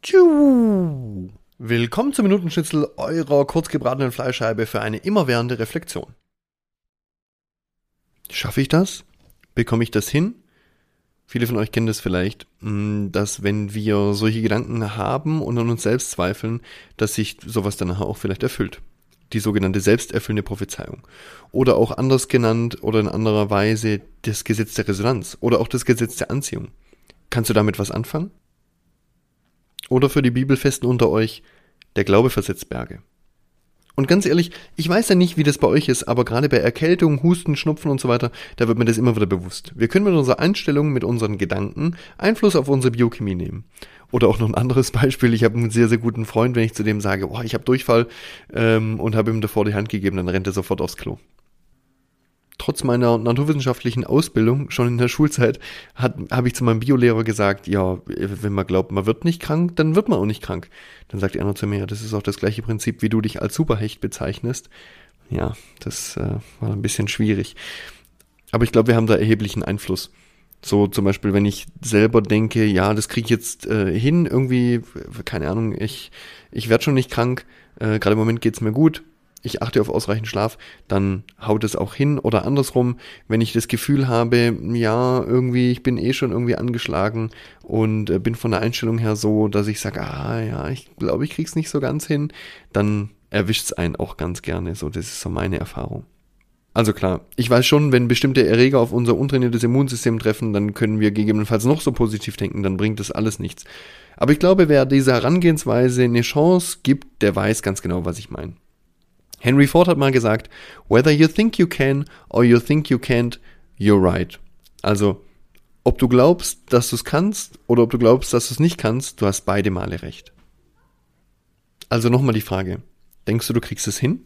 Tschu. Willkommen zum Minutenschnitzel eurer kurzgebratenen Fleischscheibe für eine immerwährende Reflexion. Schaffe ich das? Bekomme ich das hin? Viele von euch kennen das vielleicht, mm, dass wenn wir solche Gedanken haben und an uns selbst zweifeln, dass sich sowas dann nachher auch vielleicht erfüllt. Die sogenannte selbsterfüllende Prophezeiung. Oder auch anders genannt oder in anderer Weise das Gesetz der Resonanz oder auch das Gesetz der Anziehung. Kannst du damit was anfangen? Oder für die Bibelfesten unter euch, der Glaube versetzt Berge. Und ganz ehrlich, ich weiß ja nicht, wie das bei euch ist, aber gerade bei Erkältung, Husten, Schnupfen und so weiter, da wird mir das immer wieder bewusst. Wir können mit unserer Einstellung, mit unseren Gedanken Einfluss auf unsere Biochemie nehmen. Oder auch noch ein anderes Beispiel, ich habe einen sehr, sehr guten Freund, wenn ich zu dem sage, oh, ich habe Durchfall ähm, und habe ihm davor die Hand gegeben, dann rennt er sofort aufs Klo trotz meiner naturwissenschaftlichen Ausbildung schon in der Schulzeit habe ich zu meinem Biolehrer gesagt, ja, wenn man glaubt, man wird nicht krank, dann wird man auch nicht krank. Dann sagt einer zu mir, das ist auch das gleiche Prinzip, wie du dich als Superhecht bezeichnest. Ja, das äh, war ein bisschen schwierig. Aber ich glaube, wir haben da erheblichen Einfluss. So zum Beispiel, wenn ich selber denke, ja, das kriege ich jetzt äh, hin, irgendwie, keine Ahnung, ich, ich werde schon nicht krank, äh, gerade im Moment geht's mir gut, ich achte auf ausreichend Schlaf, dann haut es auch hin oder andersrum, wenn ich das Gefühl habe, ja, irgendwie, ich bin eh schon irgendwie angeschlagen und äh, bin von der Einstellung her so, dass ich sage, ah ja, ich glaube, ich krieg's nicht so ganz hin, dann erwischt's einen auch ganz gerne, so, das ist so meine Erfahrung. Also klar, ich weiß schon, wenn bestimmte Erreger auf unser untrainiertes Immunsystem treffen, dann können wir gegebenenfalls noch so positiv denken, dann bringt das alles nichts. Aber ich glaube, wer dieser Herangehensweise eine Chance gibt, der weiß ganz genau, was ich meine. Henry Ford hat mal gesagt, whether you think you can or you think you can't, you're right. Also, ob du glaubst, dass du es kannst oder ob du glaubst, dass du es nicht kannst, du hast beide Male recht. Also nochmal die Frage, denkst du, du kriegst es hin?